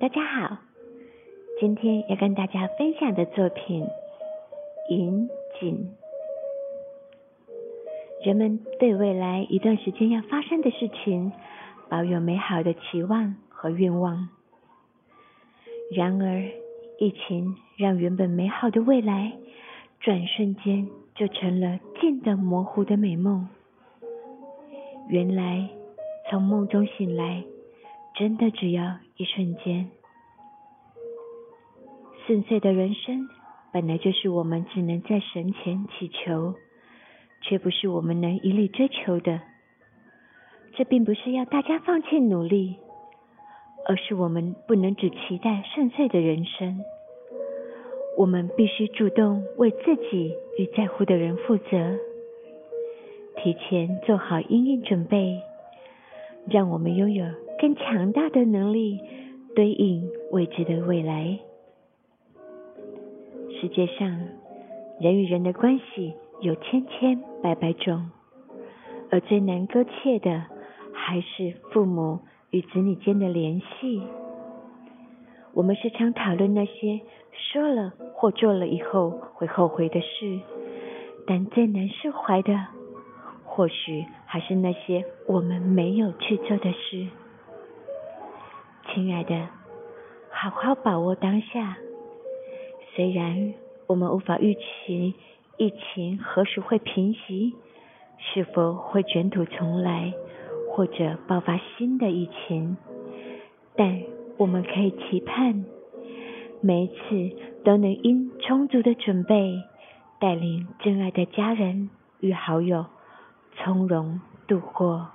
大家好，今天要跟大家分享的作品《引颈》。人们对未来一段时间要发生的事情，抱有美好的期望和愿望。然而，疫情让原本美好的未来，转瞬间就成了近的模糊的美梦。原来，从梦中醒来，真的只要一瞬间。顺遂的人生，本来就是我们只能在神前祈求，却不是我们能一力追求的。这并不是要大家放弃努力，而是我们不能只期待顺遂的人生。我们必须主动为自己与在乎的人负责，提前做好应应准备，让我们拥有更强大的能力，对应未知的未来。世界上，人与人的关系有千千百百种，而最难割切的，还是父母与子女间的联系。我们时常讨论那些说了或做了以后会后悔的事，但最难释怀的，或许还是那些我们没有去做的事。亲爱的，好好把握当下。虽然我们无法预期疫情何时会平息，是否会卷土重来，或者爆发新的疫情，但我们可以期盼每一次都能因充足的准备，带领真爱的家人与好友从容度过。